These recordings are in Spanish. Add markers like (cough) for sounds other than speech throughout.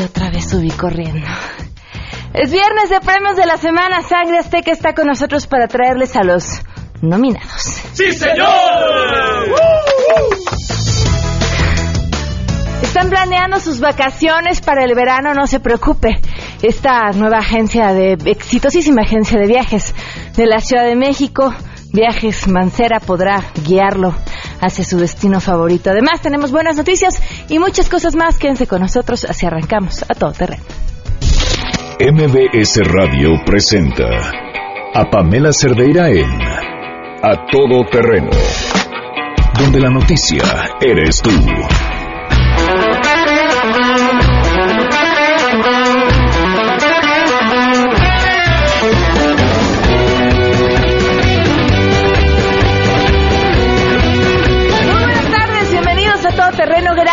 y otra vez subí corriendo. Es viernes de premios de la semana. Sangre Azteca está con nosotros para traerles a los nominados. ¡Sí, señor! Están planeando sus vacaciones para el verano, no se preocupe. Esta nueva agencia de, exitosísima agencia de viajes de la Ciudad de México, Viajes Mancera, podrá guiarlo hacia su destino favorito. Además, tenemos buenas noticias y muchas cosas más. Quédense con nosotros, así arrancamos a todo terreno. MBS Radio presenta a Pamela Cerdeira en A Todo Terreno, donde la noticia eres tú.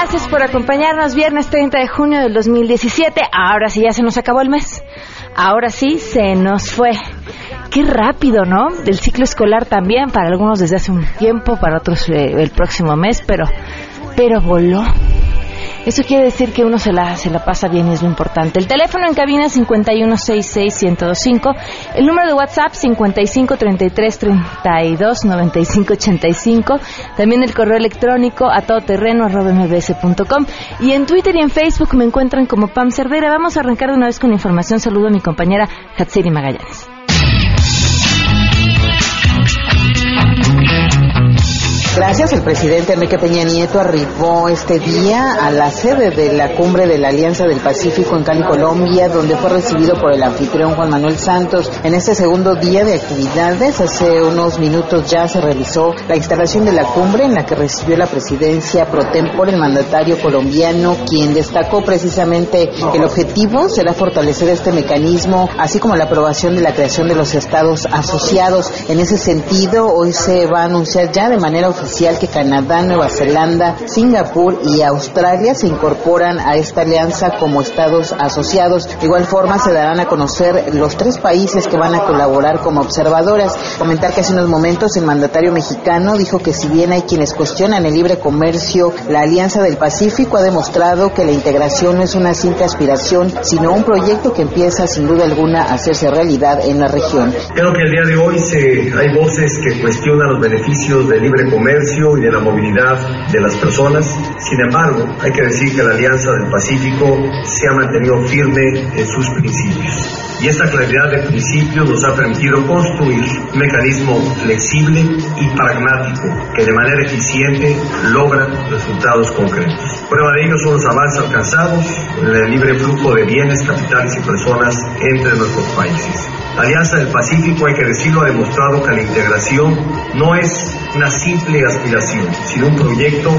Gracias por acompañarnos. Viernes 30 de junio del 2017. Ahora sí ya se nos acabó el mes. Ahora sí se nos fue. Qué rápido, ¿no? Del ciclo escolar también, para algunos desde hace un tiempo, para otros eh, el próximo mes, pero, pero voló. Eso quiere decir que uno se la, se la pasa bien y es lo importante. El teléfono en cabina 5166125, el número de WhatsApp 5533329585, también el correo electrónico a todoterreno@mbs.com y en Twitter y en Facebook me encuentran como Pam Cervera. Vamos a arrancar de una vez con información. Saludo a mi compañera Hatsiri Magallanes. Gracias. El presidente Enrique Peña Nieto arribó este día a la sede de la cumbre de la Alianza del Pacífico en Cali, Colombia, donde fue recibido por el anfitrión Juan Manuel Santos. En este segundo día de actividades, hace unos minutos ya se realizó la instalación de la cumbre en la que recibió la presidencia pro tempore el mandatario colombiano, quien destacó precisamente el objetivo será fortalecer este mecanismo, así como la aprobación de la creación de los estados asociados. En ese sentido, hoy se va a anunciar ya de manera oficial que Canadá, Nueva Zelanda, Singapur y Australia se incorporan a esta alianza como estados asociados. De igual forma se darán a conocer los tres países que van a colaborar como observadoras. Comentar que hace unos momentos el mandatario mexicano dijo que si bien hay quienes cuestionan el libre comercio, la Alianza del Pacífico ha demostrado que la integración no es una simple aspiración, sino un proyecto que empieza sin duda alguna a hacerse realidad en la región. Creo que el día de hoy hay voces que cuestionan los beneficios del libre comercio y de la movilidad de las personas. Sin embargo, hay que decir que la Alianza del Pacífico se ha mantenido firme en sus principios. Y esta claridad de principios nos ha permitido construir un mecanismo flexible y pragmático que de manera eficiente logra resultados concretos. Prueba de ello son los avances alcanzados en el libre flujo de bienes, capitales y personas entre nuestros países. Alianza del Pacífico, hay que decirlo, ha demostrado que la integración no es una simple aspiración, sino un proyecto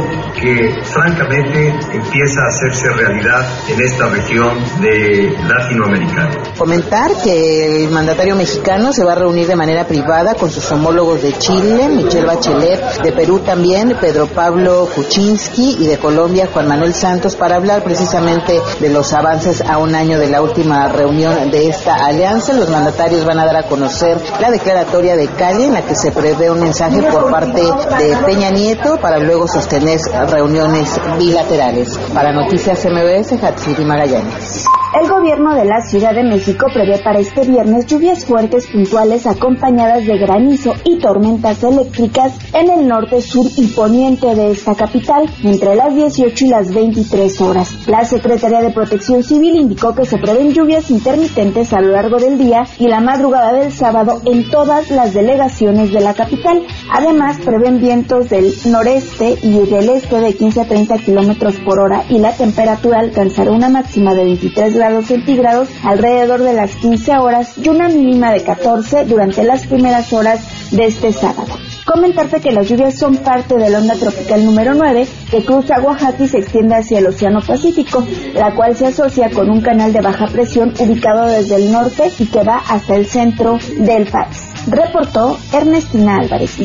que francamente empieza a hacerse realidad en esta región de Latinoamericana. Comentar que el mandatario mexicano se va a reunir de manera privada con sus homólogos de Chile, Michelle Bachelet, de Perú también, Pedro Pablo Kuczynski y de Colombia, Juan Manuel Santos, para hablar precisamente de los avances a un año de la última reunión de esta alianza. Los mandatarios van a dar a conocer la declaratoria de Cali en la que se prevé un mensaje por parte de Peña Nieto para luego sostener reuniones bilaterales. Para Noticias MBS, Hatsiri Magallanes. El gobierno de la Ciudad de México prevé para este viernes lluvias fuertes puntuales acompañadas de granizo y tormentas eléctricas en el norte, sur y poniente de esta capital entre las 18 y las 23 horas. La Secretaría de Protección Civil indicó que se prevén lluvias intermitentes a lo largo del día y la madrugada del sábado en todas las delegaciones de la capital. Además, prevén vientos del noreste y del este de 15 a 30 kilómetros por hora y la temperatura alcanzará una máxima de 23 grados centígrados alrededor de las 15 horas y una mínima de 14 durante las primeras horas de este sábado. Comentarte que las lluvias son parte de la onda tropical número 9 que cruza Oaxaca y se extiende hacia el Océano Pacífico, la cual se asocia con un canal de baja presión ubicado desde el norte y que va hasta el centro del país. Reportó Ernestina Álvarez.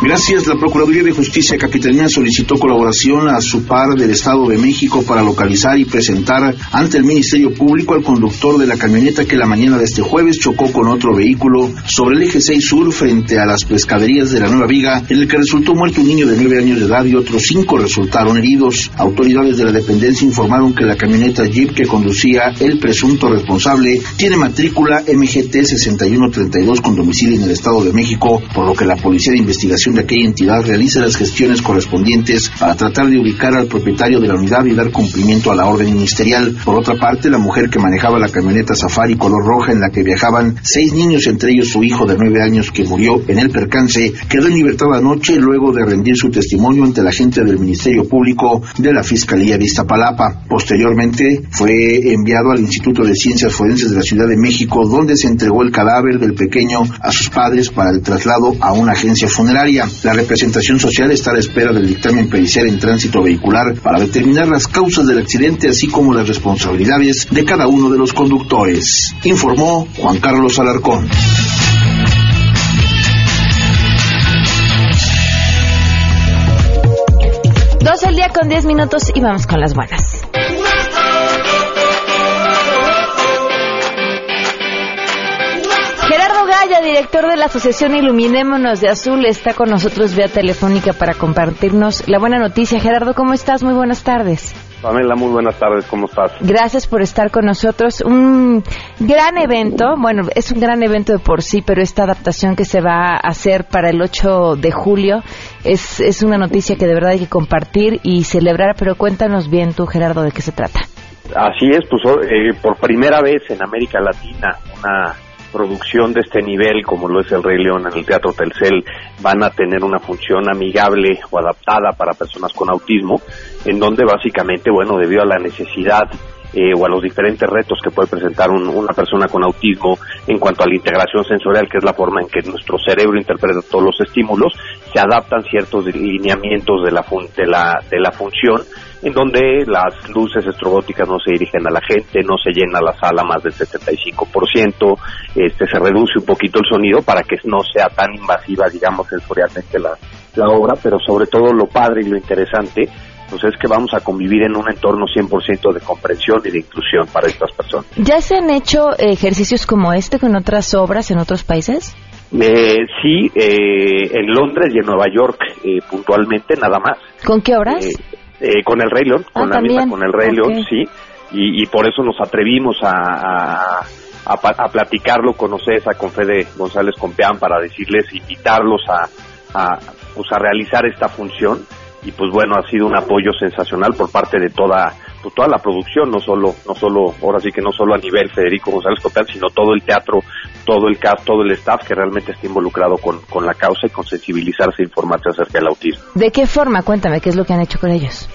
Gracias. La Procuraduría de Justicia Capitalina solicitó colaboración a su par del Estado de México para localizar y presentar ante el Ministerio Público al conductor de la camioneta que la mañana de este jueves chocó con otro vehículo sobre el eje 6 sur frente a las pescaderías de la Nueva Viga, en el que resultó muerto un niño de 9 años de edad y otros cinco resultaron heridos. Autoridades de la dependencia informaron que la camioneta Jeep que conducía el presunto responsable tiene matrícula MGT 6132 con domicilio en el Estado de México, por lo que la Policía de Investigación de aquella entidad realiza las gestiones correspondientes para tratar de ubicar al propietario de la unidad y dar cumplimiento a la orden ministerial. Por otra parte, la mujer que manejaba la camioneta Safari color roja en la que viajaban seis niños, entre ellos su hijo de nueve años que murió en el percance, quedó en libertad anoche luego de rendir su testimonio ante la gente del Ministerio Público de la Fiscalía de Iztapalapa. Posteriormente fue enviado al Instituto de Ciencias Forenses de la Ciudad de México, donde se entregó el cadáver del pequeño a sus padres para el traslado a una agencia funeraria. La representación social está a la espera del dictamen pericial en tránsito vehicular para determinar las causas del accidente, así como las responsabilidades de cada uno de los conductores. Informó Juan Carlos Alarcón. Dos al día con diez minutos y vamos con las buenas. Director de la Asociación Iluminémonos de Azul, está con nosotros vía telefónica para compartirnos la buena noticia. Gerardo, ¿cómo estás? Muy buenas tardes. Pamela, muy buenas tardes, ¿cómo estás? Gracias por estar con nosotros. Un gran evento, bueno, es un gran evento de por sí, pero esta adaptación que se va a hacer para el 8 de julio es, es una noticia que de verdad hay que compartir y celebrar, pero cuéntanos bien tú, Gerardo, de qué se trata. Así es, pues eh, por primera vez en América Latina, una producción de este nivel, como lo es el Rey León en el Teatro Telcel, van a tener una función amigable o adaptada para personas con autismo, en donde básicamente, bueno, debido a la necesidad eh, o a los diferentes retos que puede presentar una persona con autismo en cuanto a la integración sensorial, que es la forma en que nuestro cerebro interpreta todos los estímulos, se adaptan ciertos lineamientos de la, de la, de la función, en donde las luces estrobóticas no se dirigen a la gente, no se llena la sala más del 75%, este, se reduce un poquito el sonido para que no sea tan invasiva, digamos, sensorialmente la, la obra, pero sobre todo lo padre y lo interesante pues es que vamos a convivir en un entorno 100% de comprensión y de inclusión para estas personas. ¿Ya se han hecho ejercicios como este con otras obras en otros países? Eh, sí, eh, en Londres y en Nueva York eh, puntualmente, nada más. ¿Con qué obras? Eh, con el Rey León, Ah, con la también. misma, con el Rey. León, sí. Y, y por eso nos atrevimos a, a, a pa- a platicarlo con OCESA, con Fede González Compeán, para decirles, invitarlos a, a, pues a realizar esta función. Y pues bueno, ha sido un apoyo sensacional por parte de toda pues toda la producción, no solo, no solo, ahora sí que no solo a nivel Federico González Compeán, sino todo el teatro, todo el cast, todo el staff que realmente está involucrado con, con la causa y con sensibilizarse e informarse acerca del autismo. ¿De qué forma? Cuéntame, ¿qué es lo que han hecho con ellos?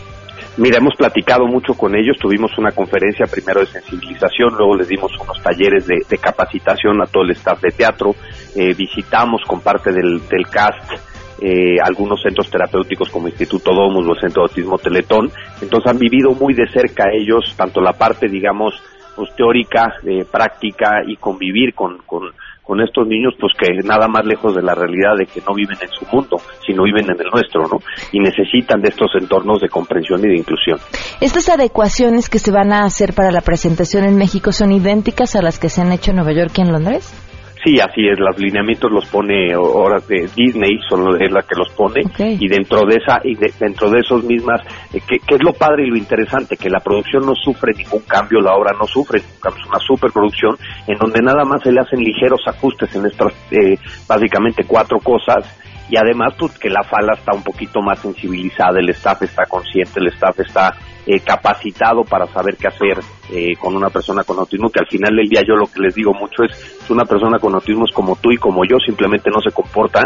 Mira, hemos platicado mucho con ellos, tuvimos una conferencia primero de sensibilización, luego les dimos unos talleres de, de capacitación a todo el staff de teatro, eh, visitamos con parte del, del cast eh, algunos centros terapéuticos como Instituto Domus o el Centro de Autismo Teletón, entonces han vivido muy de cerca ellos tanto la parte, digamos, pues teórica, eh, práctica y convivir con, con, con estos niños, pues que nada más lejos de la realidad de que no viven en su mundo, sino viven en el nuestro, ¿no? Y necesitan de estos entornos de comprensión y de inclusión. ¿Estas adecuaciones que se van a hacer para la presentación en México son idénticas a las que se han hecho en Nueva York y en Londres? Sí, así es, los lineamientos los pone ahora de Disney, son es la que los pone, y dentro de esa, y de- dentro de esos mismas, eh, que, que es lo padre y lo interesante, que la producción no sufre ningún cambio, la obra no sufre ningún cambio, es una superproducción en donde nada más se le hacen ligeros ajustes en estas, eh, básicamente cuatro cosas, y además pues que la fala está un poquito más sensibilizada, el staff está consciente, el staff está eh, capacitado para saber qué hacer eh, con una persona con autismo, que al final del día yo lo que les digo mucho es, es una persona con autismo es como tú y como yo, simplemente no se comporta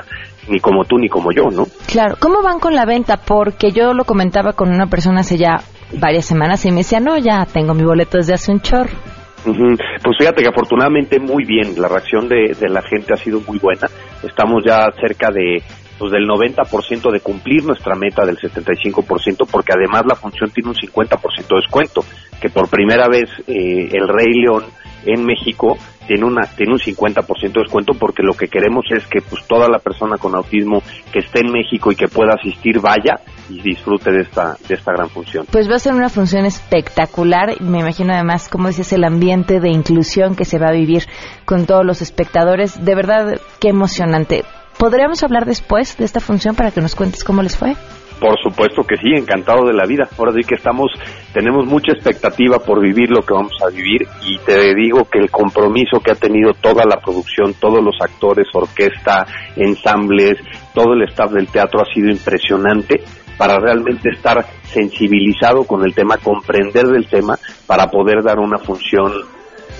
ni como tú ni como yo, ¿no? Claro. ¿Cómo van con la venta? Porque yo lo comentaba con una persona hace ya varias semanas y me decía, no, ya tengo mi boleto desde hace un chorro. Pues fíjate que afortunadamente muy bien, la reacción de, de la gente ha sido muy buena. Estamos ya cerca de pues del 90% de cumplir nuestra meta del 75%, porque además la función tiene un 50% de descuento, que por primera vez eh, el Rey León en México tiene una tiene un 50% de descuento porque lo que queremos es que pues toda la persona con autismo que esté en México y que pueda asistir vaya y disfrute de esta de esta gran función. Pues va a ser una función espectacular, me imagino además como dices el ambiente de inclusión que se va a vivir con todos los espectadores, de verdad qué emocionante. ¿Podríamos hablar después de esta función para que nos cuentes cómo les fue? Por supuesto que sí, encantado de la vida. Ahora sí que estamos, tenemos mucha expectativa por vivir lo que vamos a vivir y te digo que el compromiso que ha tenido toda la producción, todos los actores, orquesta, ensambles, todo el staff del teatro ha sido impresionante para realmente estar sensibilizado con el tema, comprender del tema, para poder dar una función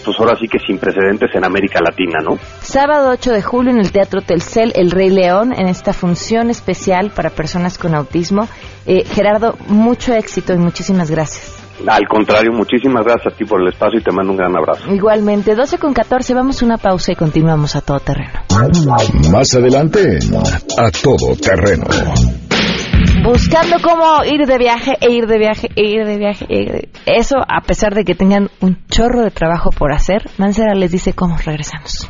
pues ahora sí que sin precedentes en América Latina, ¿no? Sábado 8 de julio en el Teatro Telcel, El Rey León, en esta función especial para personas con autismo. Eh, Gerardo, mucho éxito y muchísimas gracias. Al contrario, muchísimas gracias a ti por el espacio y te mando un gran abrazo. Igualmente, 12 con 14, vamos a una pausa y continuamos a todo terreno. Más adelante, a todo terreno buscando cómo ir de viaje e ir de viaje e ir de viaje. E ir de... Eso, a pesar de que tengan un chorro de trabajo por hacer, Mancera les dice cómo regresamos.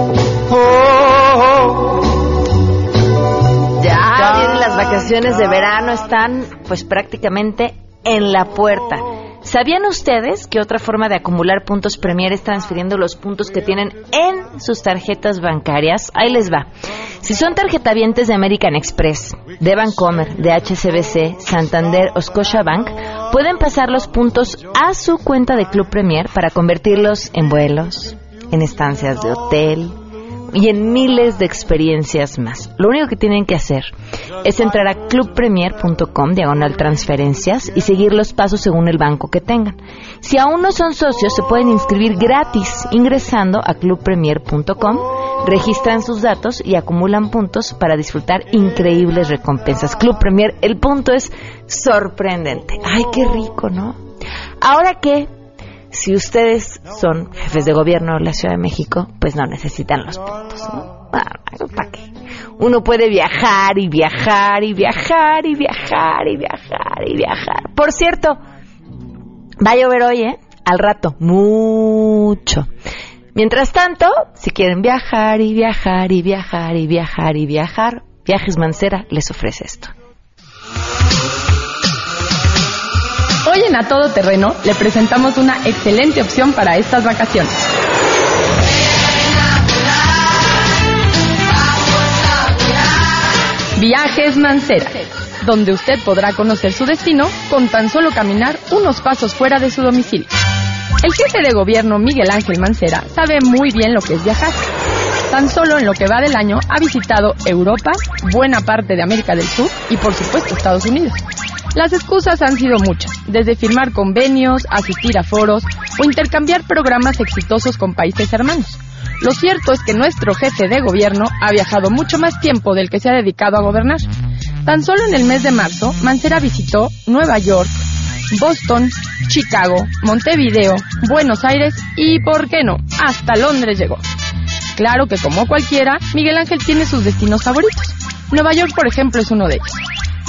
Vacaciones de verano están pues prácticamente en la puerta. ¿Sabían ustedes que otra forma de acumular puntos Premier es transfiriendo los puntos que tienen en sus tarjetas bancarias? Ahí les va. Si son tarjetavientes de American Express, de Bancomer, de HCBC, Santander o Scotiabank, pueden pasar los puntos a su cuenta de Club Premier para convertirlos en vuelos, en estancias de hotel, y en miles de experiencias más. Lo único que tienen que hacer es entrar a clubpremier.com, diagonal transferencias, y seguir los pasos según el banco que tengan. Si aún no son socios, se pueden inscribir gratis ingresando a clubpremier.com, registran sus datos y acumulan puntos para disfrutar increíbles recompensas. Club Premier, el punto es sorprendente. Ay, qué rico, ¿no? Ahora que si ustedes son jefes de gobierno de la Ciudad de México, pues no necesitan los puntos, ¿no? Ah, ¿Para qué? Uno puede viajar y viajar y viajar y viajar y viajar y viajar. Por cierto, va a llover hoy, ¿eh? Al rato, mucho. Mientras tanto, si quieren viajar y viajar y viajar y viajar y viajar, Viajes Mancera les ofrece esto. Hoy en A Todo Terreno le presentamos una excelente opción para estas vacaciones. Viajes Mancera, donde usted podrá conocer su destino con tan solo caminar unos pasos fuera de su domicilio. El jefe de gobierno Miguel Ángel Mancera sabe muy bien lo que es viajar. Tan solo en lo que va del año ha visitado Europa, buena parte de América del Sur y por supuesto Estados Unidos. Las excusas han sido muchas, desde firmar convenios, asistir a foros o intercambiar programas exitosos con países hermanos. Lo cierto es que nuestro jefe de gobierno ha viajado mucho más tiempo del que se ha dedicado a gobernar. Tan solo en el mes de marzo, Mancera visitó Nueva York, Boston, Chicago, Montevideo, Buenos Aires y, ¿por qué no?, hasta Londres llegó. Claro que como cualquiera, Miguel Ángel tiene sus destinos favoritos. Nueva York, por ejemplo, es uno de ellos.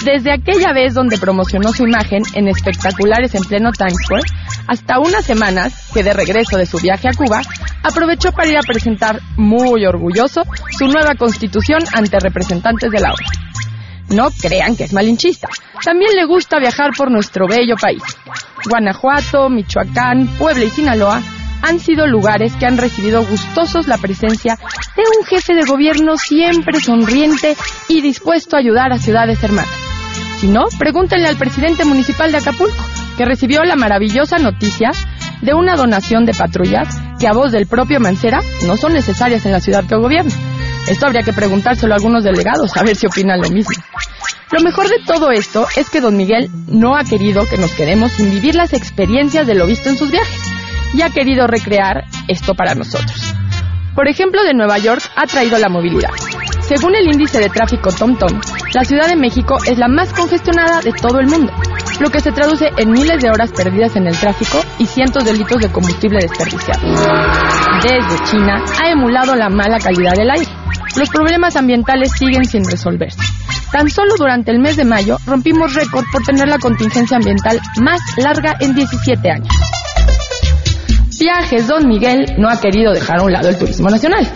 Desde aquella vez donde promocionó su imagen en espectaculares en pleno Times Square, hasta unas semanas que de regreso de su viaje a Cuba, aprovechó para ir a presentar muy orgulloso su nueva constitución ante representantes de la obra. No crean que es malinchista, también le gusta viajar por nuestro bello país. Guanajuato, Michoacán, Puebla y Sinaloa han sido lugares que han recibido gustosos la presencia de un jefe de gobierno siempre sonriente y dispuesto a ayudar a ciudades hermanas. Si no, pregúntenle al presidente municipal de Acapulco, que recibió la maravillosa noticia de una donación de patrullas que a voz del propio Mancera no son necesarias en la ciudad que gobierna. Esto habría que preguntárselo a algunos delegados, a ver si opinan lo mismo. Lo mejor de todo esto es que don Miguel no ha querido que nos quedemos sin vivir las experiencias de lo visto en sus viajes y ha querido recrear esto para nosotros. Por ejemplo, de Nueva York ha traído la movilidad. Según el índice de tráfico TomTom, la Ciudad de México es la más congestionada de todo el mundo, lo que se traduce en miles de horas perdidas en el tráfico y cientos de litros de combustible desperdiciado. Desde China ha emulado la mala calidad del aire. Los problemas ambientales siguen sin resolverse. Tan solo durante el mes de mayo rompimos récord por tener la contingencia ambiental más larga en 17 años. Viajes Don Miguel no ha querido dejar a un lado el turismo nacional.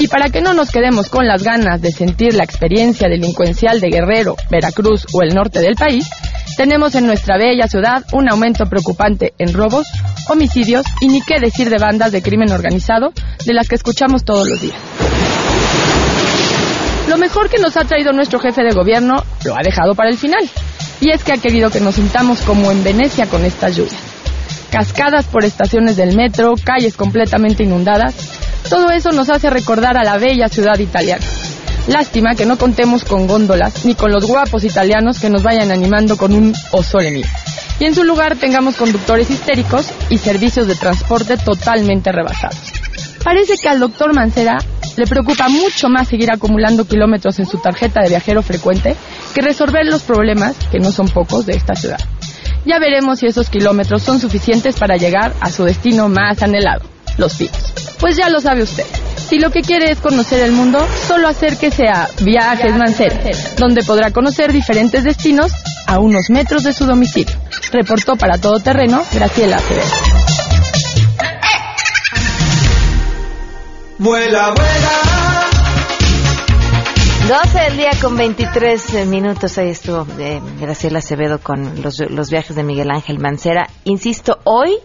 Y para que no nos quedemos con las ganas de sentir la experiencia delincuencial de Guerrero, Veracruz o el norte del país, tenemos en nuestra bella ciudad un aumento preocupante en robos, homicidios y ni qué decir de bandas de crimen organizado de las que escuchamos todos los días. Lo mejor que nos ha traído nuestro jefe de gobierno lo ha dejado para el final. Y es que ha querido que nos sintamos como en Venecia con estas lluvias. Cascadas por estaciones del metro, calles completamente inundadas, todo eso nos hace recordar a la bella ciudad italiana. Lástima que no contemos con góndolas ni con los guapos italianos que nos vayan animando con un osole mío. Y en su lugar tengamos conductores histéricos y servicios de transporte totalmente rebasados. Parece que al doctor Mancera le preocupa mucho más seguir acumulando kilómetros en su tarjeta de viajero frecuente que resolver los problemas, que no son pocos, de esta ciudad. Ya veremos si esos kilómetros son suficientes para llegar a su destino más anhelado, Los Pinos. Pues ya lo sabe usted. Si lo que quiere es conocer el mundo, solo acérquese a Viajes Mancera, donde podrá conocer diferentes destinos a unos metros de su domicilio. Reportó para Todo Terreno Graciela Acevedo. Vuela, vuela. 12 del día con 23 minutos. Ahí estuvo eh, Graciela Acevedo con los, los, viajes de Miguel Ángel Mancera. Insisto, hoy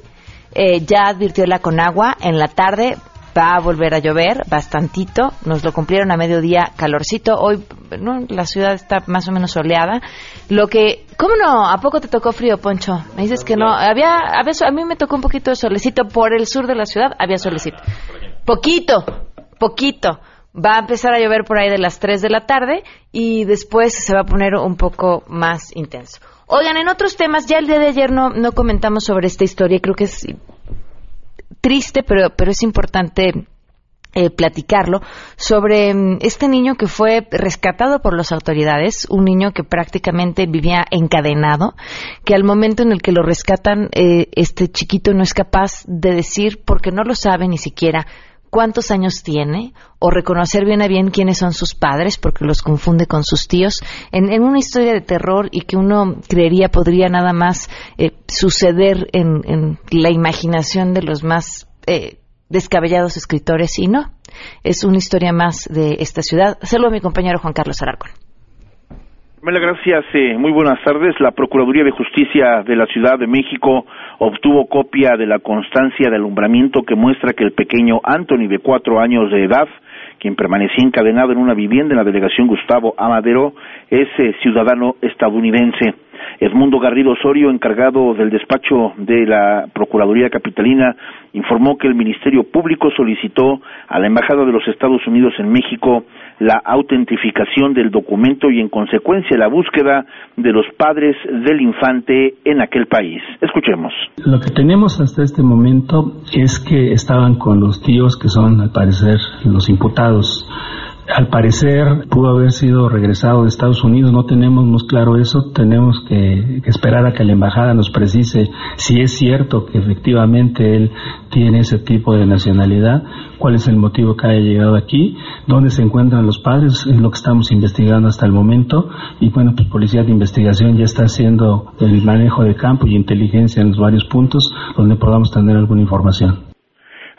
eh, ya advirtió la Conagua en la tarde va a volver a llover bastantito. Nos lo cumplieron a mediodía calorcito. Hoy ¿no? la ciudad está más o menos soleada. Lo que, ¿cómo no? ¿A poco te tocó frío, Poncho? Me dices que no. Había, a, veces, a mí me tocó un poquito de solecito por el sur de la ciudad. Había solecito. Poquito, poquito. Va a empezar a llover por ahí de las 3 de la tarde y después se va a poner un poco más intenso. Oigan, en otros temas, ya el día de ayer no, no comentamos sobre esta historia, creo que es triste, pero, pero es importante eh, platicarlo sobre mm, este niño que fue rescatado por las autoridades, un niño que prácticamente vivía encadenado, que al momento en el que lo rescatan, eh, este chiquito no es capaz de decir, porque no lo sabe ni siquiera, cuántos años tiene o reconocer bien a bien quiénes son sus padres porque los confunde con sus tíos en, una historia de terror y que uno creería podría nada más eh, suceder en, la imaginación de los más eh, descabellados escritores y no, es una historia más de esta ciudad. Saludo a mi compañero Juan Carlos Alarcón. Gracias. Eh, muy buenas tardes. La Procuraduría de Justicia de la Ciudad de México obtuvo copia de la constancia de alumbramiento que muestra que el pequeño Anthony, de cuatro años de edad, quien permanecía encadenado en una vivienda en la delegación Gustavo Amadero, es eh, ciudadano estadounidense. Edmundo Garrido Osorio, encargado del despacho de la Procuraduría Capitalina, informó que el Ministerio Público solicitó a la Embajada de los Estados Unidos en México la autentificación del documento y en consecuencia la búsqueda de los padres del infante en aquel país. Escuchemos. Lo que tenemos hasta este momento es que estaban con los tíos que son al parecer los imputados al parecer pudo haber sido regresado de Estados Unidos, no tenemos muy claro eso, tenemos que, esperar a que la embajada nos precise si es cierto que efectivamente él tiene ese tipo de nacionalidad, cuál es el motivo que haya llegado aquí, dónde se encuentran los padres, es lo que estamos investigando hasta el momento y bueno, pues Policía de Investigación ya está haciendo el manejo de campo y inteligencia en los varios puntos donde podamos tener alguna información.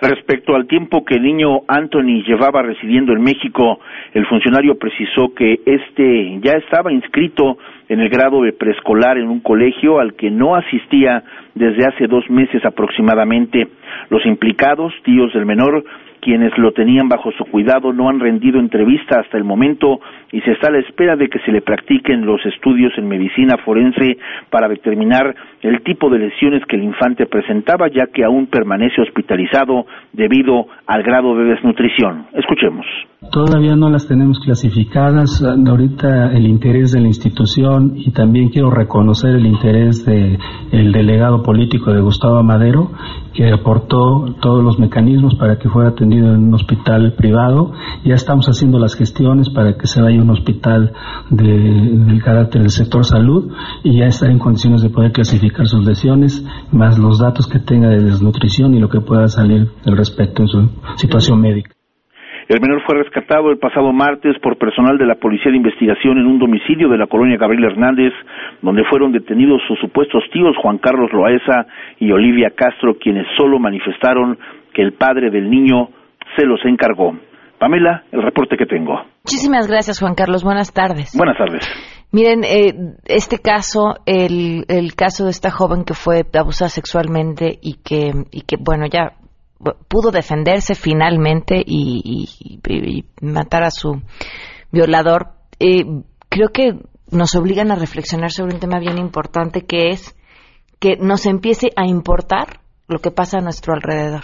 Respecto al tiempo que el niño Anthony llevaba residiendo en México, el funcionario precisó que este ya estaba inscrito en el grado de preescolar en un colegio al que no asistía desde hace dos meses aproximadamente. Los implicados, tíos del menor, quienes lo tenían bajo su cuidado no han rendido entrevista hasta el momento y se está a la espera de que se le practiquen los estudios en medicina forense para determinar el tipo de lesiones que el infante presentaba, ya que aún permanece hospitalizado debido al grado de desnutrición. Escuchemos. Todavía no las tenemos clasificadas. Ahorita el interés de la institución y también quiero reconocer el interés del el delegado político de Gustavo Madero, que aportó todos los mecanismos para que fuera atendido en un hospital privado. Ya estamos haciendo las gestiones para que se vaya un hospital de, del carácter del sector salud y ya está en condiciones de poder clasificar sus lesiones, más los datos que tenga de desnutrición y lo que pueda salir al respecto en su situación médica. El menor fue rescatado el pasado martes por personal de la Policía de Investigación en un domicilio de la colonia Gabriel Hernández, donde fueron detenidos sus supuestos tíos Juan Carlos Loaesa y Olivia Castro, quienes solo manifestaron que el padre del niño se los encargó. Pamela, el reporte que tengo. Muchísimas gracias, Juan Carlos. Buenas tardes. Buenas tardes. Miren, eh, este caso, el, el, caso de esta joven que fue abusada sexualmente y que, y que bueno, ya pudo defenderse finalmente y, matar a su violador, eh, creo que nos obligan a reflexionar sobre un tema bien importante que es que nos empiece a importar lo que pasa a nuestro alrededor.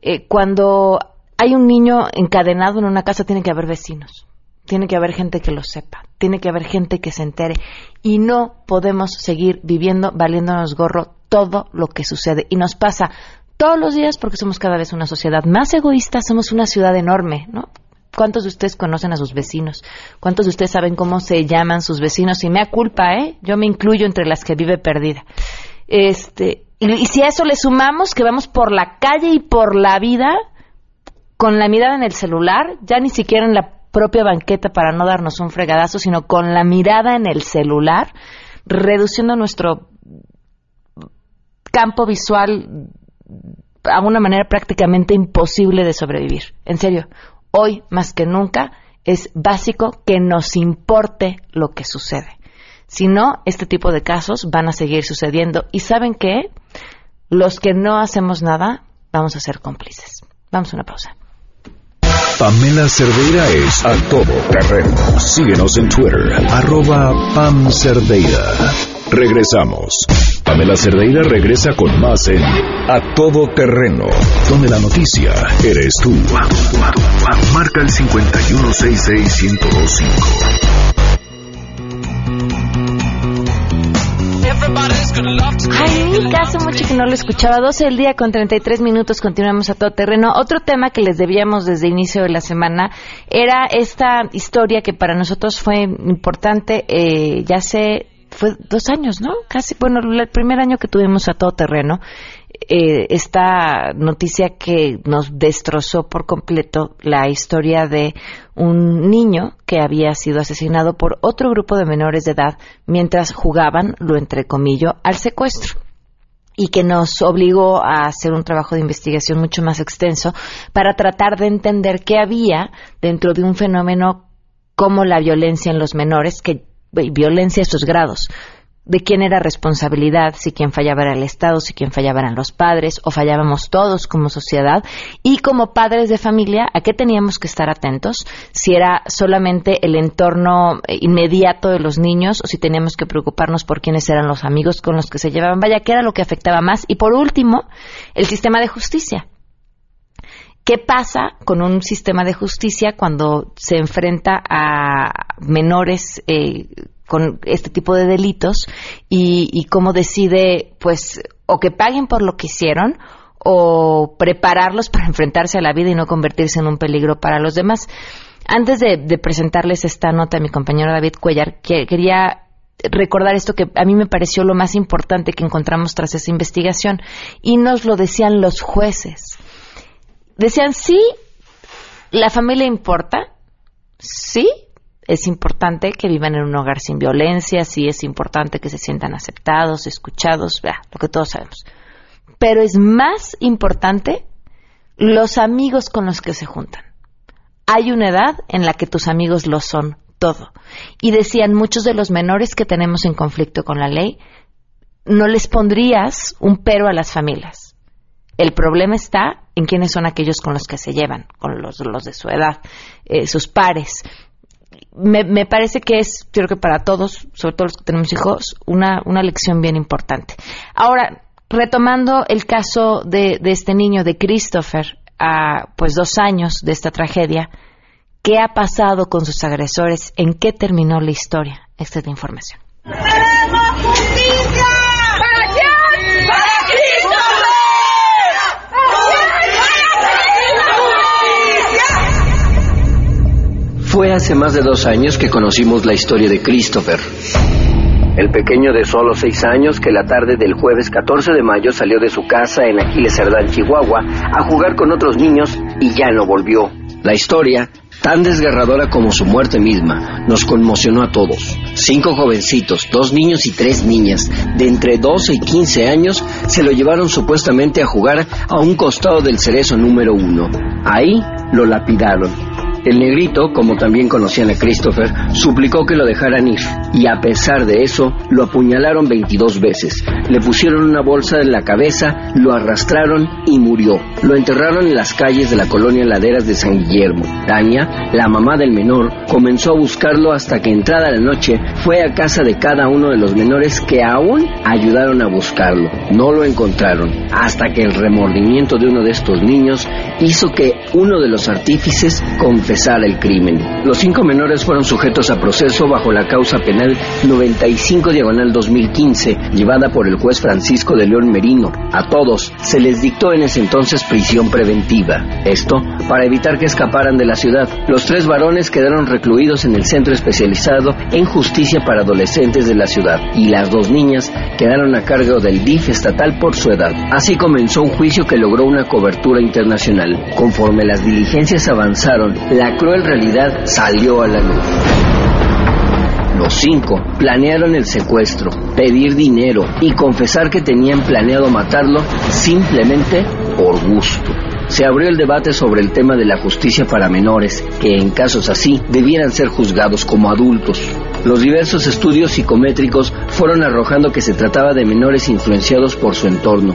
Eh, cuando hay un niño encadenado en una casa, tiene que haber vecinos, tiene que haber gente que lo sepa, tiene que haber gente que se entere y no podemos seguir viviendo valiéndonos gorro todo lo que sucede. Y nos pasa todos los días porque somos cada vez una sociedad más egoísta, somos una ciudad enorme, ¿no? ¿Cuántos de ustedes conocen a sus vecinos? ¿Cuántos de ustedes saben cómo se llaman sus vecinos? Y me da culpa, ¿eh? Yo me incluyo entre las que vive perdida. Este, y, y si a eso le sumamos que vamos por la calle y por la vida con la mirada en el celular, ya ni siquiera en la propia banqueta para no darnos un fregadazo, sino con la mirada en el celular, reduciendo nuestro campo visual a una manera prácticamente imposible de sobrevivir. En serio, hoy más que nunca es básico que nos importe lo que sucede. Si no, este tipo de casos van a seguir sucediendo. ¿Y saben qué? Los que no hacemos nada, vamos a ser cómplices. Vamos a una pausa. Pamela Cerdeira es a todo terreno. Síguenos en Twitter, arroba Pam Cerdeira. Regresamos. Pamela Cerdeira regresa con más en A Todo Terreno, donde la noticia eres tú. Marca el 5166125. Ay, caso, mucho que no lo escuchaba. 12 del día con 33 minutos, continuamos a todo terreno. Otro tema que les debíamos desde inicio de la semana era esta historia que para nosotros fue importante. Eh, ya sé fue dos años, ¿no? Casi, bueno, el primer año que tuvimos a todo terreno, eh, esta noticia que nos destrozó por completo la historia de un niño que había sido asesinado por otro grupo de menores de edad mientras jugaban, lo entrecomillo, al secuestro. Y que nos obligó a hacer un trabajo de investigación mucho más extenso para tratar de entender qué había dentro de un fenómeno como la violencia en los menores que violencia a estos grados de quién era responsabilidad, si quien fallaba era el Estado, si quien fallaba eran los padres, o fallábamos todos como sociedad, y como padres de familia, ¿a qué teníamos que estar atentos? Si era solamente el entorno inmediato de los niños, o si teníamos que preocuparnos por quiénes eran los amigos con los que se llevaban, vaya, ¿qué era lo que afectaba más? Y por último, el sistema de justicia. ¿Qué pasa con un sistema de justicia cuando se enfrenta a menores eh, con este tipo de delitos y, cómo decide, pues, o que paguen por lo que hicieron o prepararlos para (laughs) enfrentarse a la vida y no convertirse en un peligro para los demás? Antes de, presentarles esta nota a mi compañero David Cuellar, quería recordar esto que a mí me pareció lo más importante que encontramos tras esa investigación y nos lo decían los jueces decían, sí, la familia importa, sí, es importante que vivan en un hogar sin violencia, sí es importante que se sientan aceptados, escuchados, lo que todos sabemos. Pero es más importante los amigos con los que se juntan. Hay una edad en la que tus amigos lo son todo. Y decían muchos de los menores que tenemos en conflicto con la ley, no les pondrías un pero a las familias el problema está en quiénes son aquellos con los que se llevan, con los, de su edad, eh, sus pares. Me, parece que es, creo que para todos, sobre todo los que tenemos hijos, una, una lección bien importante. Ahora, retomando el caso de, de este niño, de Christopher, a pues dos años de esta tragedia, ¿qué ha pasado con sus agresores? ¿En qué terminó la historia? Esta es la información. Fue hace más de dos años que conocimos la historia de Christopher. El pequeño de solo seis años que la tarde del jueves 14 de mayo salió de su casa en Aquiles Cerdán, Chihuahua, a jugar con otros niños y ya no volvió. La historia tan desgarradora como su muerte misma, nos conmocionó a todos. Cinco jovencitos, dos niños y tres niñas, de entre 12 y 15 años, se lo llevaron supuestamente a jugar a un costado del cerezo número uno. Ahí lo lapidaron el negrito, como también conocían a Christopher, suplicó que lo dejaran ir, y a pesar de eso, lo apuñalaron 22 veces. Le pusieron una bolsa en la cabeza, lo arrastraron y murió. Lo enterraron en las calles de la colonia Laderas de San Guillermo. Tania, la mamá del menor, comenzó a buscarlo hasta que entrada la noche fue a casa de cada uno de los menores que aún ayudaron a buscarlo. No lo encontraron, hasta que el remordimiento de uno de estos niños hizo que uno de los artífices confesara el crimen. Los cinco menores fueron sujetos a proceso bajo la causa penal 95 diagonal 2015, llevada por el juez Francisco de León Merino. A todos se les dictó en ese entonces prisión preventiva. Esto para evitar que escaparan de la ciudad. Los tres varones quedaron recluidos en el centro especializado en justicia para adolescentes de la ciudad y las dos niñas quedaron a cargo del DIF estatal por su edad. Así comenzó un juicio que logró una cobertura internacional. Conforme las diligencias avanzaron, la cruel realidad salió a la luz. Los cinco planearon el secuestro, pedir dinero y confesar que tenían planeado matarlo simplemente por gusto. Se abrió el debate sobre el tema de la justicia para menores, que en casos así debieran ser juzgados como adultos. Los diversos estudios psicométricos fueron arrojando que se trataba de menores influenciados por su entorno,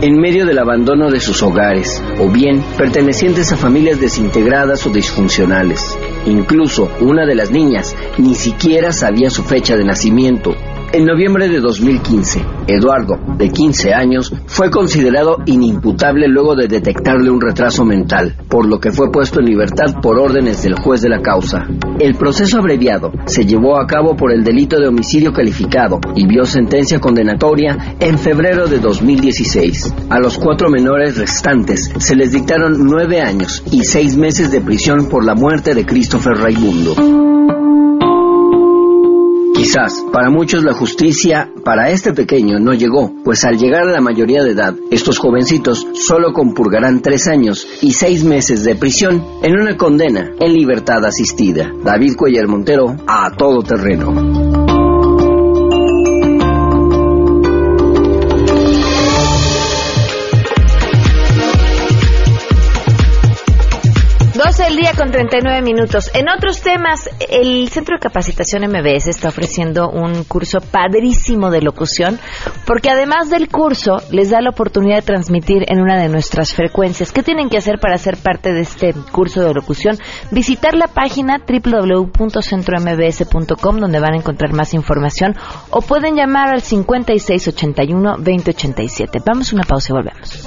en medio del abandono de sus hogares, o bien pertenecientes a familias desintegradas o disfuncionales. Incluso una de las niñas ni siquiera sabía su fecha de nacimiento en noviembre de 2015, Eduardo, de 15 años, fue considerado inimputable luego de detectarle un retraso mental, por lo que fue puesto en libertad por órdenes del juez de la causa. El proceso abreviado se llevó a cabo por el delito de homicidio calificado y vio sentencia condenatoria en febrero de 2016. A los cuatro menores restantes se les dictaron nueve años y seis meses de prisión por la muerte de Christopher Raimundo. Quizás para muchos la justicia para este pequeño no llegó, pues al llegar a la mayoría de edad, estos jovencitos solo compurgarán tres años y seis meses de prisión en una condena en libertad asistida. David Cuellar Montero, a todo terreno. Del día con 39 minutos. En otros temas, el Centro de Capacitación MBS está ofreciendo un curso padrísimo de locución, porque además del curso les da la oportunidad de transmitir en una de nuestras frecuencias. ¿Qué tienen que hacer para ser parte de este curso de locución? Visitar la página www.centrombs.com donde van a encontrar más información o pueden llamar al 5681-2087. Vamos a una pausa y volvemos.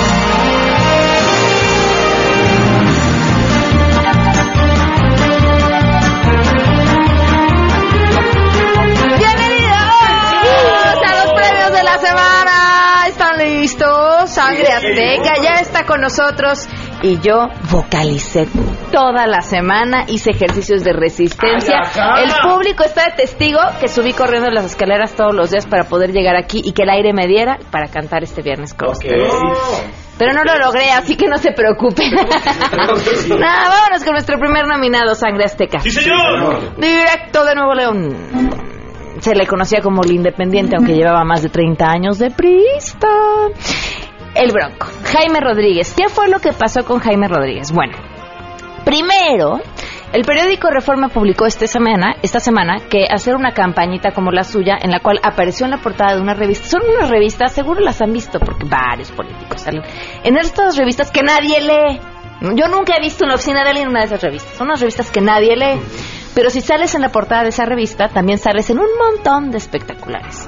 Sangre Azteca ya está con nosotros y yo vocalicé toda la semana, hice ejercicios de resistencia. El público está de testigo que subí corriendo las escaleras todos los días para poder llegar aquí y que el aire me diera para cantar este viernes con. Pero no lo logré, así que no se preocupen. (laughs) Nada, vámonos con nuestro primer nominado, Sangre Azteca. ¡Sí, señor! Directo de Nuevo León. Se le conocía como el Independiente, aunque llevaba más de 30 años de prista. El Bronco. Jaime Rodríguez. ¿Qué fue lo que pasó con Jaime Rodríguez? Bueno, Primero, el periódico Reforma publicó esta semana, esta semana que hacer una campañita como la suya en la cual apareció en la portada de una revista. Son unas revistas, seguro las han visto porque varios políticos salen en estas revistas que nadie lee. Yo nunca he visto una oficina de alguien en una de esas revistas. Son unas revistas que nadie lee. Pero si sales en la portada de esa revista, también sales en un montón de espectaculares.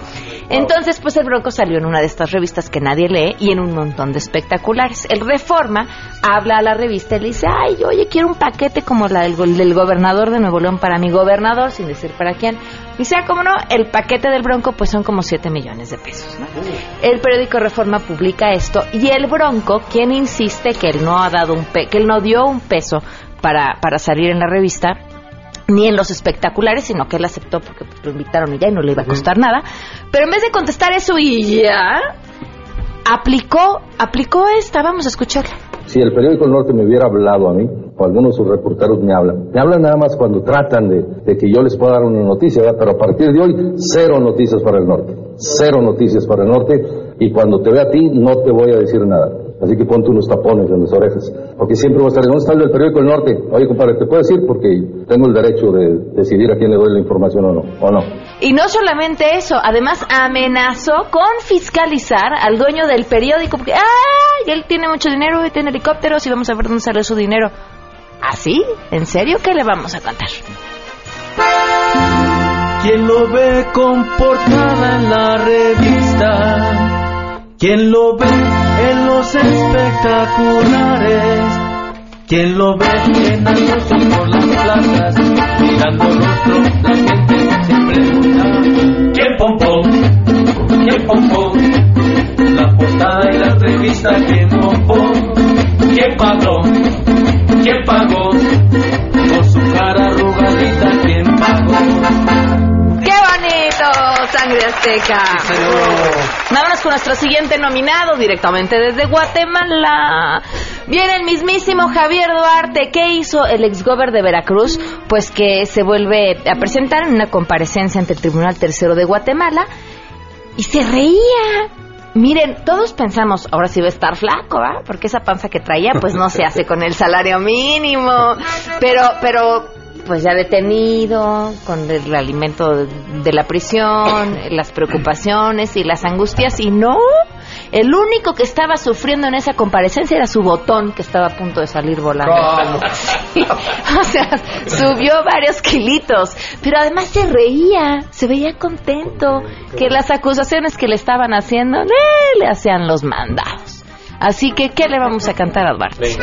Entonces, pues el Bronco salió en una de estas revistas que nadie lee y en un montón de espectaculares. El Reforma habla a la revista y le dice, ay, oye, quiero un paquete como la del, del gobernador de Nuevo León para mi gobernador, sin decir para quién. Y sea como no, el paquete del Bronco pues son como 7 millones de pesos. ¿no? El periódico Reforma publica esto y el Bronco, quien insiste que él no ha dado un pe que él no dio un peso para, para salir en la revista, ni en los espectaculares, sino que él aceptó porque pues, lo invitaron y ya y no le iba a costar nada. Pero en vez de contestar eso y ya, aplicó, aplicó esta, vamos a escucharla. Si el periódico El Norte me hubiera hablado a mí, o algunos de sus reporteros me hablan, me hablan nada más cuando tratan de, de que yo les pueda dar una noticia, ¿verdad? pero a partir de hoy, cero noticias para el norte, cero noticias para el norte, y cuando te vea a ti, no te voy a decir nada. Así que ponte unos tapones en las orejas. Porque siempre voy a estar, ¿dónde está el del periódico El Norte? Oye, compadre, ¿te puedo decir? Porque tengo el derecho de decidir a quién le doy la información o no. ¿O no? Y no solamente eso, además amenazó con fiscalizar al dueño del periódico, porque ¡ay! Él tiene mucho dinero y tiene helicópteros y vamos a ver dónde sale su dinero. ¿Así? ¿En serio? ¿Qué le vamos a contar? ¿Quién lo ve con portada en la revista? ¿Quién lo ve en los espectaculares? ¿Quién lo ve en anuncios por las plazas? Mirando rostro, la gente se pregunta ¿Quién pompón? ¿Quién pompón? La portada y la revista ¿Quién pompón? ¿Quién pagó? ¿Quién pagó? Sangre Azteca. Vámonos con nuestro siguiente nominado directamente desde Guatemala. Viene el mismísimo Javier Duarte. ¿Qué hizo el exgober de Veracruz? Pues que se vuelve a presentar en una comparecencia ante el Tribunal Tercero de Guatemala y se reía. Miren, todos pensamos, ahora sí va a estar flaco, ¿ah? Porque esa panza que traía, pues no se hace con el salario mínimo. (laughs) Pero, pero pues ya detenido, con el alimento de la prisión, las preocupaciones y las angustias, y no, el único que estaba sufriendo en esa comparecencia era su botón que estaba a punto de salir volando. (laughs) o sea, subió varios kilitos, pero además se reía, se veía contento que las acusaciones que le estaban haciendo eh, le hacían los mandados. Así que, ¿qué le vamos a cantar a Duarte?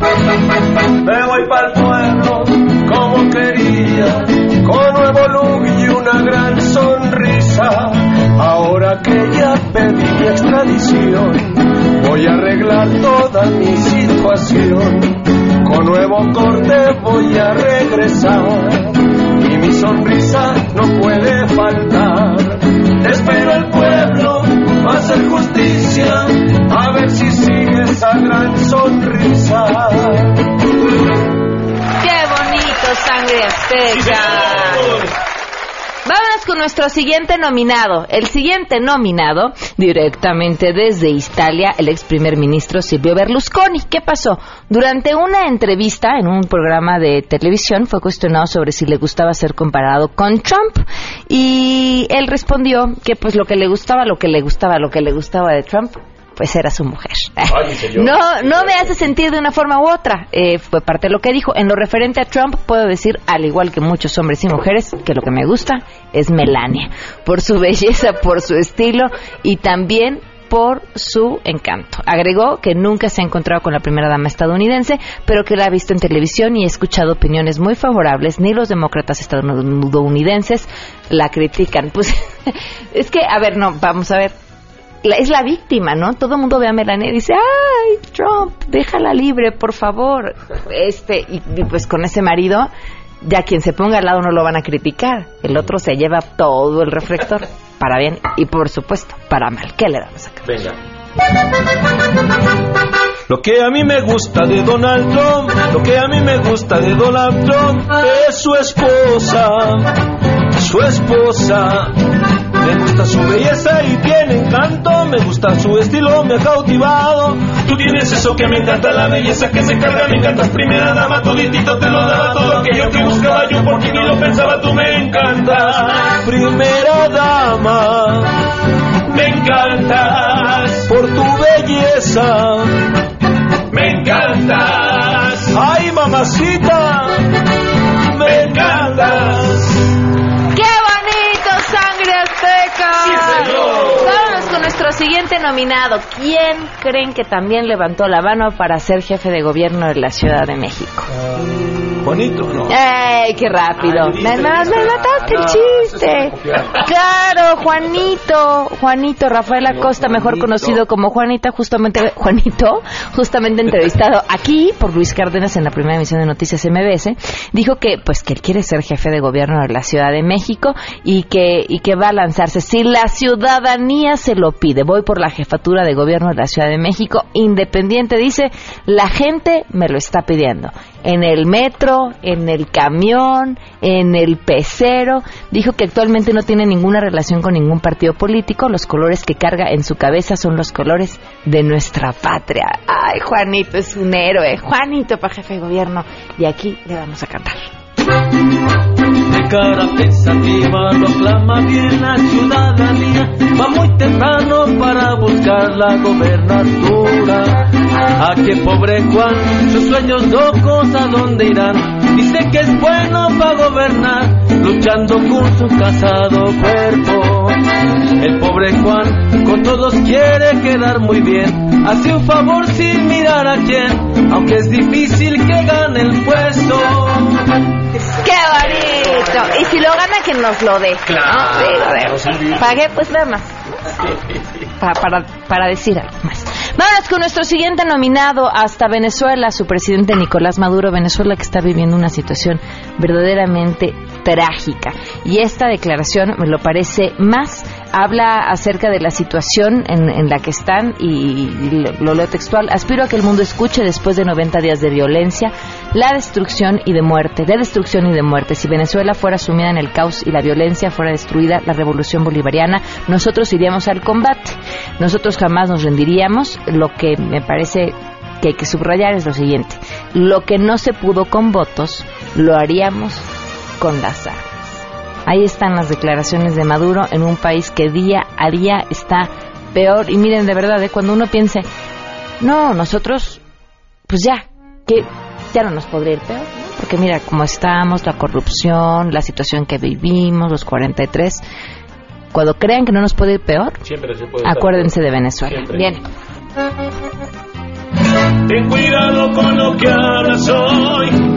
Me voy para el pueblo como quería, con nuevo look y una gran sonrisa. Ahora que ya pedí mi extradición, voy a arreglar toda mi situación. Con nuevo corte voy a regresar y mi sonrisa no puede faltar. Espero el pueblo a hacer justicia, a ver si sigue esa gran sonrisa. ¡Qué bonito, sangre azteca! Vámonos con nuestro siguiente nominado. El siguiente nominado, directamente desde Italia, el ex primer ministro Silvio Berlusconi. ¿Qué pasó? Durante una entrevista en un programa de televisión fue cuestionado sobre si le gustaba ser comparado con Trump y él respondió que pues lo que le gustaba, lo que le gustaba, lo que le gustaba de Trump pues era su mujer. No, no me hace sentir de una forma u otra. Eh, fue parte de lo que dijo. En lo referente a Trump, puedo decir, al igual que muchos hombres y mujeres, que lo que me gusta es Melania. Por su belleza, por su estilo y también por su encanto. Agregó que nunca se ha encontrado con la primera dama estadounidense, pero que la ha visto en televisión y ha escuchado opiniones muy favorables. Ni los demócratas estadounidenses la critican. Pues (laughs) es que, a ver, no, vamos a ver es la víctima, ¿no? Todo el mundo ve a Melania y dice, ay, Trump, déjala libre, por favor. Este, y, y, pues con ese marido, ya quien se ponga al lado no lo van a criticar. El otro se lleva todo el reflector, para bien y por supuesto, para mal. ¿Qué le damos acá? Venga. Lo que a mí me gusta de Donald Trump, lo que a mí me gusta de Donald Trump es su esposa, su esposa Me gusta su belleza y tiene encanto, me gusta su estilo, me ha cautivado. Tú tienes eso que me encanta, la belleza que se carga, me encantas primera dama, toditito te lo daba todo aquello que buscaba yo, porque ni lo pensaba, tú me encantas. Primera dama, me encantas por tu belleza. Me encantas. Ay, mamacita, nuestro siguiente nominado. ¿Quién creen que también levantó la mano para ser jefe de gobierno de la Ciudad de México? Bonito, ¿no? ¡Ey, qué rápido! Ay, me, me- me mataste el no, chiste. Claro, Juanito, Juanito Rafael Acosta, mejor conocido como Juanita, justamente Juanito, justamente entrevistado aquí por Luis Cárdenas en la primera emisión de Noticias MBS, dijo que pues que él quiere ser jefe de gobierno de la Ciudad de México y que y que va a lanzarse si la ciudadanía se lo pide. Voy por la jefatura de gobierno de la Ciudad de México, independiente dice, la gente me lo está pidiendo. En el metro, en el camión, en el pecero. Dijo que actualmente no tiene ninguna relación con ningún partido político. Los colores que carga en su cabeza son los colores de nuestra patria. Ay, Juanito es un héroe. Juanito para jefe de gobierno. Y aquí le vamos a cantar. De cara pensativa lo aclama bien la ciudadanía. Va muy temprano para buscar la gobernatura. Aquel pobre Juan, sus sueños locos a dónde irán. Dice que es bueno para gobernar, luchando con su casado cuerpo. El pobre Juan con todos quiere quedar muy bien. Hace un favor sin mirar a quién, aunque es difícil que gane el puesto. ¡Qué bonito! Y si lo gana, que nos lo dé. Claro, olvide. Pagué, pues nada más. Pa- para, para decir algo más. Vámonos con nuestro siguiente nominado hasta Venezuela, su presidente Nicolás Maduro. Venezuela que está viviendo una situación verdaderamente trágica. Y esta declaración me lo parece más. Habla acerca de la situación en, en la que están y, lo, lo leo textual. Aspiro a que el mundo escuche después de 90 días de violencia, la destrucción y de muerte, de destrucción y de muerte. Si Venezuela fuera sumida en el caos y la violencia fuera destruida, la revolución bolivariana, nosotros iríamos al combate. Nosotros jamás nos rendiríamos. Lo que me parece que hay que subrayar es lo siguiente. Lo que no se pudo con votos, lo haríamos con las armas. Ahí están las declaraciones de Maduro en un país que día a día está peor. Y miren, de verdad, ¿eh? cuando uno piense, no, nosotros, pues ya, que ya no nos podría ir peor, ¿no? Porque mira cómo estamos, la corrupción, la situación que vivimos, los 43. Cuando crean que no nos puede ir peor, Siempre se puede estar acuérdense de Venezuela. Siempre. Bien. Ten cuidado con lo que hablas hoy.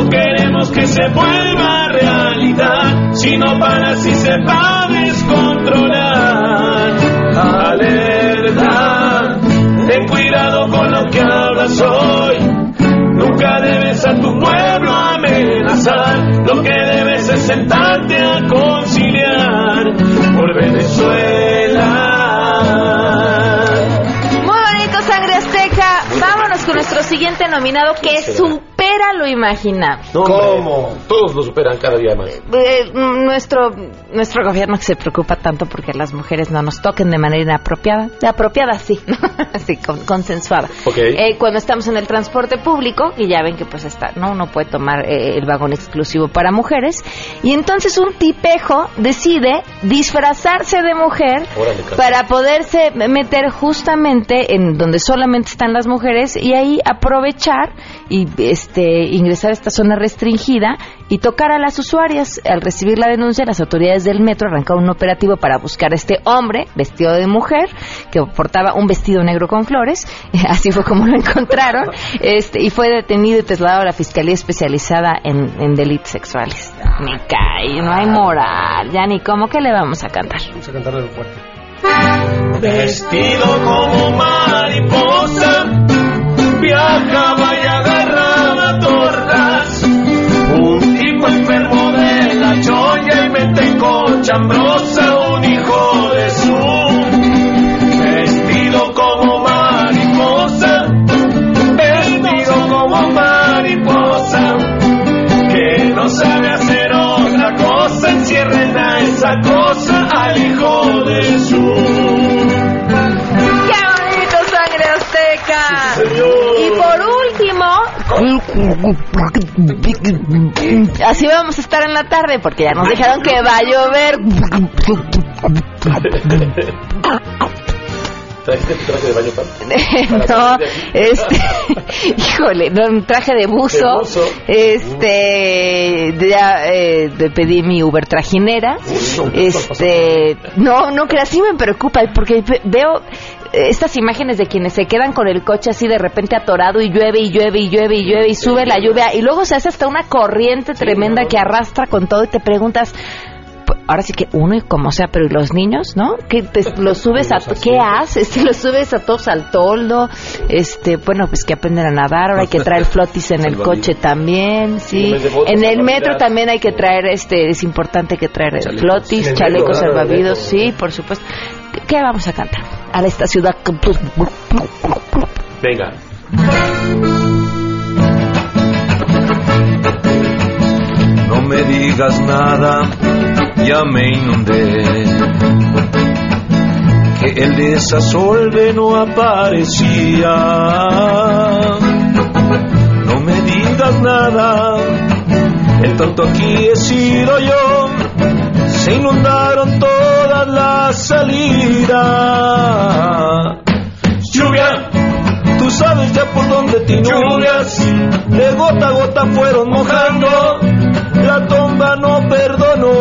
No queremos que se vuelva realidad, sino para si se va a descontrolar. Alerta, ten cuidado con lo que hablas hoy. Nunca debes a tu pueblo amenazar. Lo que debes es sentarte a conciliar por Venezuela. Muy bonito, Sangre Azteca. Vámonos con nuestro siguiente nominado que supera lo imaginable. ¿Cómo? Todos lo superan cada día más. Eh, mm, nuestro nuestro gobierno que se preocupa tanto porque las mujeres no nos toquen de manera inapropiada. De apropiada, sí. (laughs) sí, con- consensuada. Ok. Eh, cuando estamos en el transporte público, y ya ven que pues está, ¿no? Uno puede tomar eh, el vagón exclusivo para mujeres. Y entonces un tipejo decide disfrazarse de mujer Órale, para poderse meter justamente en donde solamente están las mujeres y ahí aprovechar y este ingresar a esta zona restringida y tocar a las usuarias. Al recibir la denuncia, las autoridades del metro arrancaron un operativo para buscar a este hombre vestido de mujer que portaba un vestido negro con flores. (laughs) Así fue como lo encontraron. Este, y fue detenido y trasladado a la Fiscalía Especializada en, en Delitos Sexuales. Me cae, no hay moral. Ya ni cómo que le vamos a cantar. Vamos a cantarle fuerte. Vestido como mariposa, viajaba y agarraba Un tipo enfermo de la cholla y mente cochambrosa, un hijo de su. Así vamos a estar en la tarde porque ya nos dijeron que va a llover. ¿Trajiste tu traje de baño, Pam? (laughs) no, este, (laughs) híjole, no, un traje de buzo, De buzo. este, ya eh, pedí mi Uber trajinera, este, no, no, que así me preocupa, porque ve- veo estas imágenes de quienes se quedan con el coche así de repente atorado y llueve y llueve y llueve y llueve y sube la lluvia y luego se hace hasta una corriente tremenda que arrastra con todo y te preguntas, ahora sí que uno y como sea, pero ¿y los niños, no? Que te, (laughs) los subes a qué haces? Te los subes a todos al toldo, este, bueno, pues que aprenden a nadar, ahora hay que traer (laughs) flotis en el coche también, sí. En el metro también hay que traer este, es importante que traer flotis, chalecos salvavidos, sí, por supuesto. ¿Qué- ¿Qué vamos a cantar? A esta ciudad Venga. No me digas nada, ya me inundé. Que el desasolve no aparecía. No me digas nada, el tonto aquí he sido yo. Se inundaron todas las salidas. Lluvia, tú sabes ya por dónde te inundas. De gota a gota fueron mojando. La tomba no perdonó.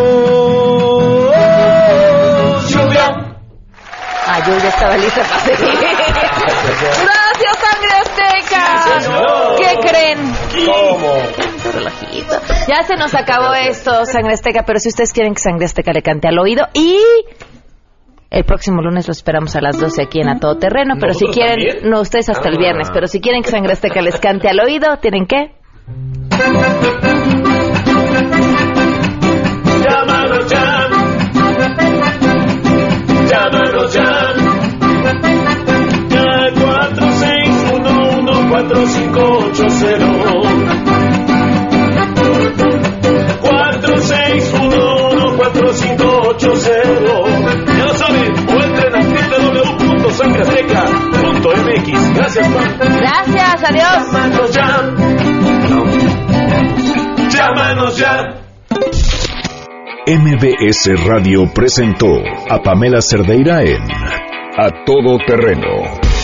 Lluvia. Ah, yo ya estaba lista para seguir. (laughs) Azteca. ¿Qué creen? ¿Cómo? Ya se nos acabó esto, Sangre Azteca, pero si ustedes quieren que Sangre Azteca le cante al oído y el próximo lunes lo esperamos a las 12 aquí en A Todo Terreno, pero si ¿Nosotros quieren, también? no ustedes hasta el Ah. viernes, pero si quieren que Sangre Azteca les cante al oído, ¿tienen qué? Llámanos ya. 46114580. Ya lo saben, o entren a www.sangreazteca.mx. Gracias, Juan. Gracias, adiós. Llámanos ya. Llámanos ya. MBS Radio presentó a Pamela Cerdeira en A Todo Terreno.